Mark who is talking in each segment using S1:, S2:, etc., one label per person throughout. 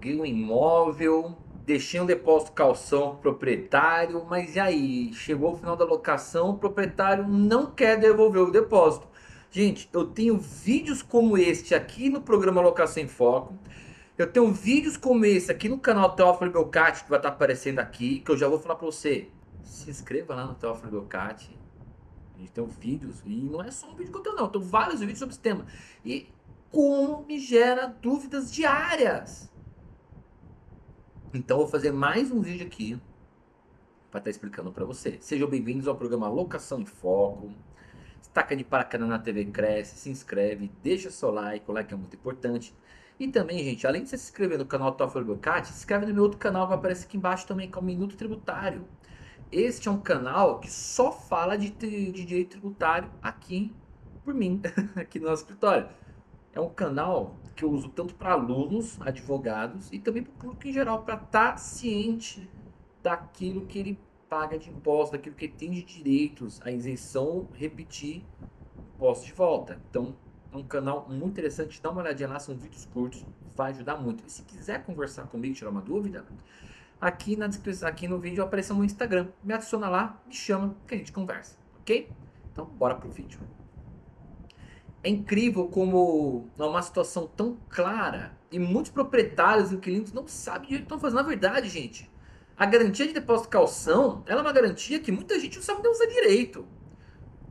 S1: aluguei um imóvel, deixei um depósito calção pro proprietário, mas e aí? Chegou o final da locação, o proprietário não quer devolver o depósito. Gente, eu tenho vídeos como este aqui no programa Locação em Foco. Eu tenho vídeos como esse aqui no canal Teófilo Belcati, que vai estar aparecendo aqui, que eu já vou falar para você. Se inscreva lá no Teófilo Belcati. A gente tem vídeos, e não é só um vídeo eu tenho, não. Tenho vários vídeos sobre esse tema. E como me gera dúvidas diárias. Então eu vou fazer mais um vídeo aqui para estar tá explicando para você. Sejam bem-vindos ao programa Locação em Foco. Estaca de paraquedas na TV Cresce, se inscreve, deixa seu like, o like é muito importante. E também, gente, além de se inscrever no canal Toffler Bocati, se inscreve no meu outro canal que vai aparecer aqui embaixo também, que é o Minuto Tributário. Este é um canal que só fala de, de direito tributário aqui por mim, aqui no nosso escritório. É um canal que eu uso tanto para alunos, advogados e também para o público em geral, para estar tá ciente daquilo que ele paga de imposto, daquilo que ele tem de direitos, a isenção, repetir imposto de volta. Então, é um canal muito interessante, dá uma olhadinha lá, são vídeos curtos, vai ajudar muito. E se quiser conversar comigo, tirar uma dúvida, aqui na descrição, aqui no vídeo aparece no Instagram. Me adiciona lá, me chama, que a gente conversa, ok? Então, bora pro vídeo. É incrível como numa situação tão clara e muitos proprietários inquilinos não sabem o que estão fazendo. Na verdade, gente, a garantia de depósito de calção ela é uma garantia que muita gente não sabe nem usar direito.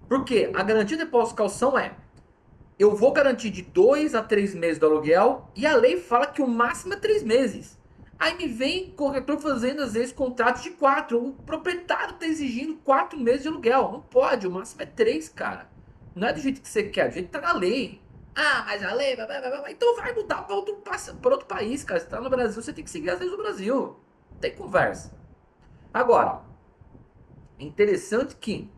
S1: Por quê? A garantia de depósito de calção é eu vou garantir de 2 a 3 meses do aluguel e a lei fala que o máximo é 3 meses. Aí me vem corretor fazendo às vezes contratos de 4. O proprietário está exigindo 4 meses de aluguel. Não pode, o máximo é 3, cara. Não é do jeito que você quer, do jeito que tá na lei. Ah, mas a lei. Blá, blá, blá, então vai mudar para outro, pra outro país, cara. Você tá no Brasil, você tem que seguir as leis do Brasil. Não tem conversa. Agora, é interessante que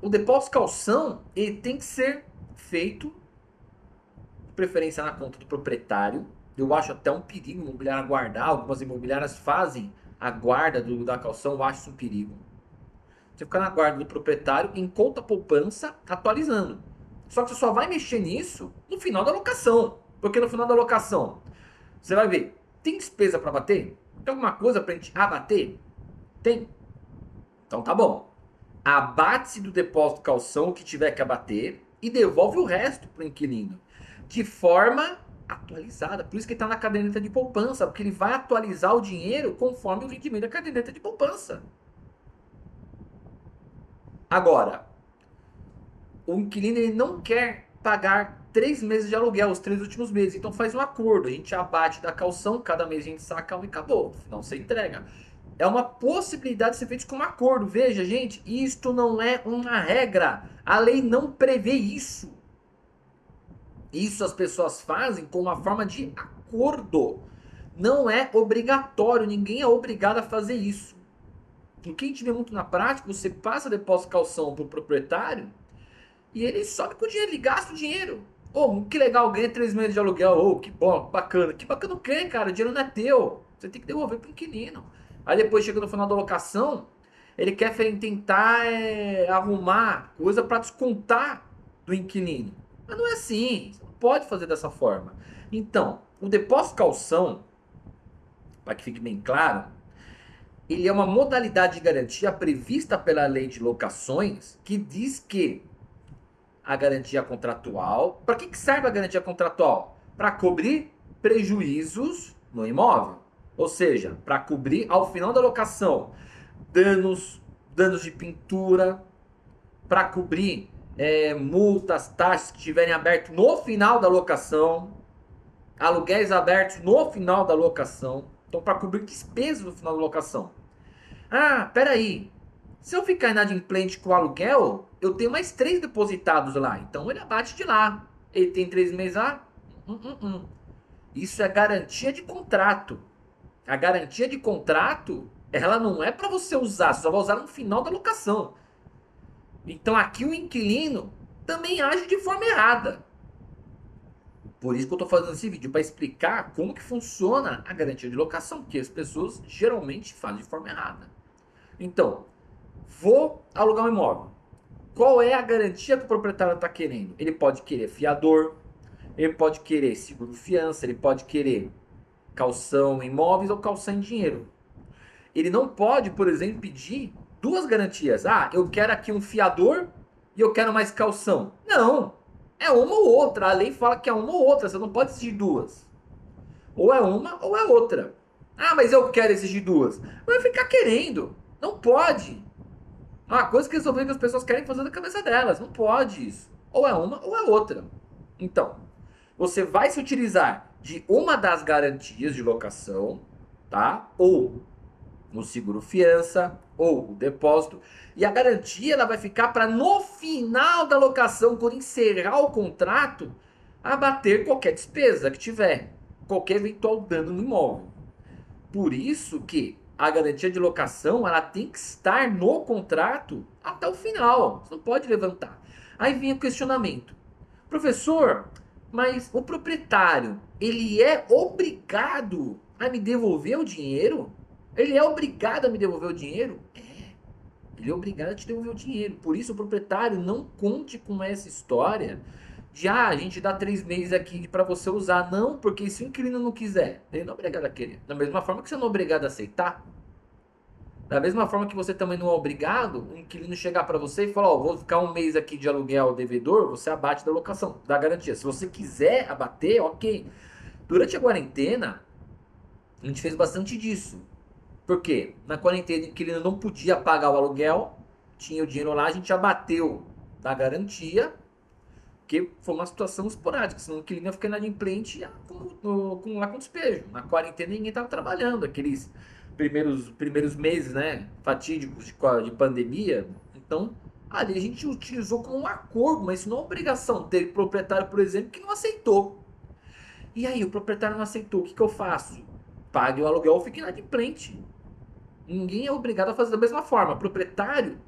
S1: o depósito calção ele tem que ser feito, de preferência na conta do proprietário. Eu acho até um perigo o imobiliário guardar. Algumas imobiliárias fazem a guarda do, da calção, eu acho isso um perigo. Você ficar na guarda do proprietário em conta poupança atualizando. Só que você só vai mexer nisso no final da locação. Porque no final da locação, você vai ver, tem despesa para bater? Tem alguma coisa para a gente abater? Tem. Então tá bom. Abate-se do depósito calção que tiver que abater e devolve o resto para o inquilino. De forma atualizada. Por isso que está na caderneta de poupança, porque ele vai atualizar o dinheiro conforme o rendimento da caderneta de poupança. Agora, o inquilino ele não quer pagar três meses de aluguel, os três últimos meses. Então faz um acordo, a gente abate da calção, cada mês a gente saca um e acabou. Não você entrega. É uma possibilidade de ser feito com um acordo. Veja, gente, isto não é uma regra. A lei não prevê isso. Isso as pessoas fazem com uma forma de acordo. Não é obrigatório, ninguém é obrigado a fazer isso. O que a gente vê muito na prática, você passa depósito calção para o proprietário e ele sobe com o dinheiro, ele gasta o dinheiro. Oh, que legal, ganha três meses de aluguel. Oh, que bom, bacana. Que bacana o quê, cara? O dinheiro não é teu. Você tem que devolver para o inquilino. Aí depois chega no final da locação, ele quer tentar é, arrumar coisa para descontar do inquilino. Mas não é assim. Você não pode fazer dessa forma. Então, o depósito calção, para que fique bem claro, ele é uma modalidade de garantia prevista pela lei de locações que diz que a garantia contratual. Para que, que serve a garantia contratual? Para cobrir prejuízos no imóvel. Ou seja, para cobrir ao final da locação danos, danos de pintura, para cobrir é, multas, taxas que estiverem abertas no final da locação, aluguéis abertos no final da locação. Então, para cobrir despesas no final da locação. Ah, peraí. Se eu ficar inadimplente com o aluguel, eu tenho mais três depositados lá. Então, ele abate de lá. Ele tem três meses lá. Hum, hum, hum. Isso é garantia de contrato. A garantia de contrato, ela não é para você usar, só vai usar no final da locação. Então aqui o inquilino também age de forma errada. Por isso que eu estou fazendo esse vídeo, para explicar como que funciona a garantia de locação, porque as pessoas geralmente fazem de forma errada. Então, vou alugar um imóvel. Qual é a garantia que o proprietário está querendo? Ele pode querer fiador, ele pode querer seguro fiança, ele pode querer calção em imóveis ou calção em dinheiro. Ele não pode, por exemplo, pedir duas garantias. Ah, eu quero aqui um fiador e eu quero mais calção. Não. É uma ou outra. A lei fala que é uma ou outra. Você não pode exigir duas. Ou é uma ou é outra. Ah, mas eu quero exigir duas. Vai ficar querendo. Não pode. Uma coisa que resolver que as pessoas querem fazer da cabeça delas. Não pode isso. Ou é uma ou é outra. Então, você vai se utilizar de uma das garantias de locação, tá? Ou no seguro fiança, ou o depósito. E a garantia ela vai ficar para no final da locação, quando encerrar o contrato, abater qualquer despesa que tiver, qualquer eventual dano no imóvel. Por isso que a garantia de locação ela tem que estar no contrato até o final. Você não pode levantar. Aí vem o questionamento. Professor, mas o proprietário, ele é obrigado a me devolver o dinheiro? Ele é obrigado a me devolver o dinheiro? É. Ele é obrigado a te devolver o dinheiro. Por isso, o proprietário não conte com essa história de ah, a gente dá três meses aqui para você usar. Não, porque se o inquilino não quiser, ele não é obrigado a querer. Da mesma forma que você não é obrigado a aceitar. Da mesma forma que você também não é obrigado, o inquilino chegar para você e falar, ó, oh, vou ficar um mês aqui de aluguel devedor, você abate da locação, da garantia. Se você quiser abater, ok. Durante a quarentena, a gente fez bastante disso. Por quê? Na quarentena, o inquilino não podia pagar o aluguel, tinha o dinheiro lá, a gente abateu da garantia, que foi uma situação esporádica, senão o inquilino ia ficar inadimplente com, com, lá com despejo. Na quarentena ninguém estava trabalhando, aqueles primeiros, primeiros meses né, fatídicos de, de pandemia. Então, ali a gente utilizou como um acordo, mas não é obrigação. Teve proprietário, por exemplo, que não aceitou. E aí, o proprietário não aceitou, o que, que eu faço? Pague o aluguel ou fique inadimplente. Ninguém é obrigado a fazer da mesma forma. O proprietário,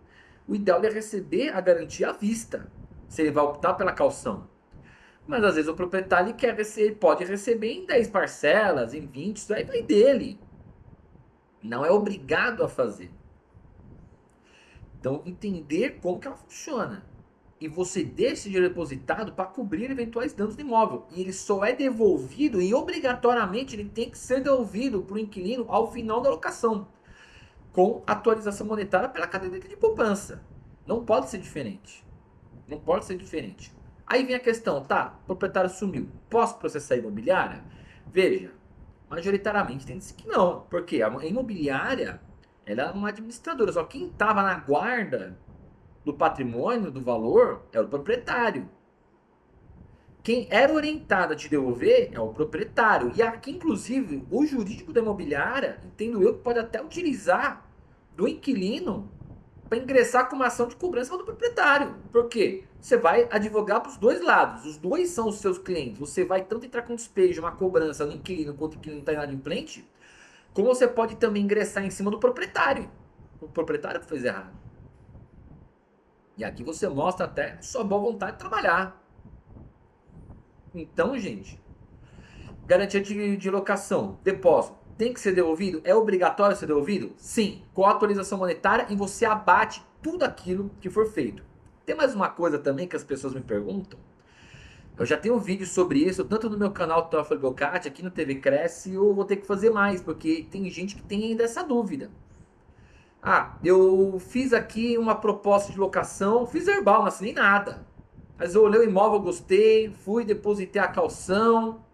S1: o ideal é receber a garantia à vista, se ele vai optar pela calção. Mas às vezes o proprietário quer receber, pode receber em 10 parcelas, em 20, isso aí vai dele. Não é obrigado a fazer. Então, entender como que ela funciona. E você deixa dinheiro depositado para cobrir eventuais danos do imóvel. E ele só é devolvido e obrigatoriamente ele tem que ser devolvido para o inquilino ao final da locação com atualização monetária pela caderneta de poupança. Não pode ser diferente. Não pode ser diferente. Aí vem a questão, tá? O proprietário sumiu. Posso processar a imobiliária? Veja, majoritariamente tem que não. Porque a imobiliária ela é uma administradora. Só quem estava na guarda do patrimônio, do valor, é o proprietário. Quem era orientado a te devolver é o proprietário. E aqui, inclusive, o jurídico da imobiliária, entendo eu, que pode até utilizar do inquilino para ingressar com uma ação de cobrança do proprietário. Por quê? Você vai advogar para os dois lados. Os dois são os seus clientes. Você vai tanto entrar com despejo, uma cobrança no inquilino, quanto o inquilino está inadimplente, como você pode também ingressar em cima do proprietário. O proprietário que fez errado. E aqui você mostra até sua boa vontade de trabalhar. Então, gente, garantia de, de locação, depósito tem que ser devolvido? É obrigatório ser devolvido? Sim, com a atualização monetária e você abate tudo aquilo que for feito. Tem mais uma coisa também que as pessoas me perguntam. Eu já tenho um vídeo sobre isso, tanto no meu canal Toffoli Bocati, aqui no TV Cresce, eu vou ter que fazer mais, porque tem gente que tem ainda essa dúvida. Ah, eu fiz aqui uma proposta de locação, fiz verbal, não assinei nada. Mas eu olhei o imóvel, gostei, fui, depositei a calção.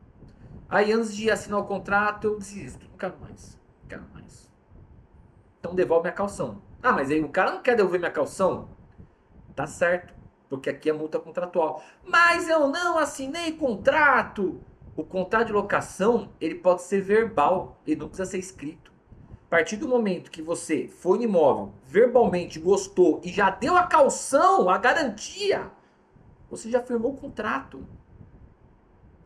S1: Aí antes de assinar o contrato, eu desisto quero mais. Não quero mais. Então devolve minha calção. Ah, mas aí o cara não quer devolver minha calção? Tá certo, porque aqui é multa contratual. Mas eu não assinei contrato. O contrato de locação, ele pode ser verbal, ele não precisa ser escrito. A partir do momento que você foi no imóvel, verbalmente gostou e já deu a calção, a garantia, você já firmou o contrato.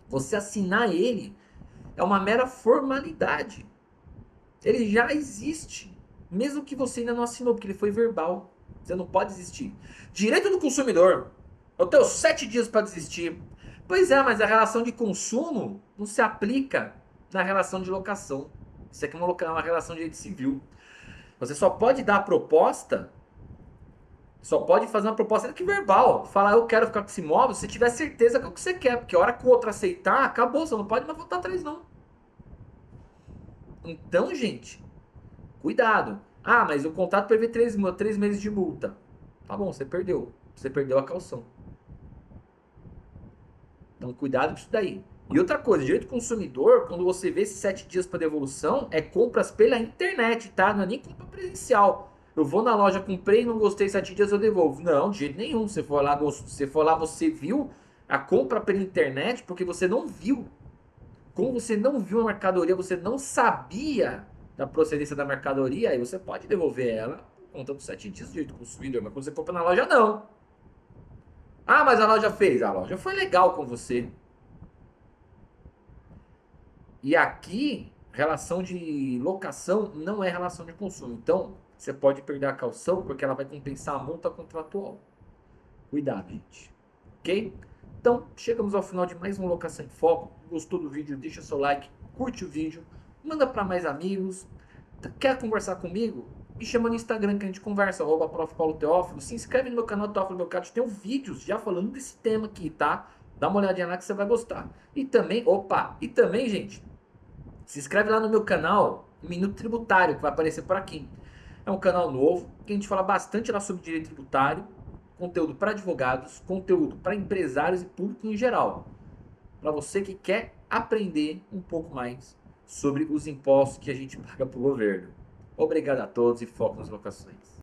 S1: Você assinar ele é uma mera formalidade. Ele já existe, mesmo que você ainda não assinou, porque ele foi verbal. Você não pode desistir. Direito do consumidor. Eu tenho sete dias para desistir. Pois é, mas a relação de consumo não se aplica na relação de locação. Isso aqui é uma, relação de direito civil. Você só pode dar a proposta, só pode fazer uma proposta que verbal. Falar, eu quero ficar com esse imóvel, se tiver certeza que é o que você quer. Porque a hora que o outro aceitar, acabou. Você não pode mais voltar atrás, não. Então, gente, cuidado. Ah, mas o contrato prevê três, três meses de multa. Tá bom, você perdeu. Você perdeu a calção. Então, cuidado com isso daí. E outra coisa, direito do consumidor, quando você vê esses sete dias para devolução, é compras pela internet, tá? Não é nem compra presencial. Eu vou na loja, comprei, não gostei, sete dias eu devolvo. Não, de jeito nenhum. Você for lá, você for lá, você viu a compra pela internet porque você não viu. Como você não viu a mercadoria, você não sabia da procedência da mercadoria, aí você pode devolver ela conta dos sete dias de do consumidor. Mas quando você compra na loja, não. Ah, mas a loja fez. A loja foi legal com você. E aqui, relação de locação não é relação de consumo. Então, você pode perder a calção porque ela vai compensar a multa contratual. Cuidado, gente. Ok? Então, chegamos ao final de mais uma Locação em Foco. Gostou do vídeo? Deixa seu like, curte o vídeo, manda para mais amigos. Quer conversar comigo? Me chama no Instagram que a gente conversa, arroba prof. Paulo Teófilo. Se inscreve no meu canal Teófilo Belcato. Tem um vídeos já falando desse tema aqui, tá? Dá uma olhadinha lá que você vai gostar. E também, opa, e também, gente, se inscreve lá no meu canal, Minuto Tributário, que vai aparecer por aqui. É um canal novo, que a gente fala bastante lá sobre direito tributário, conteúdo para advogados, conteúdo para empresários e público em geral. Para você que quer aprender um pouco mais sobre os impostos que a gente paga para o governo. Obrigado a todos e foco nas locações.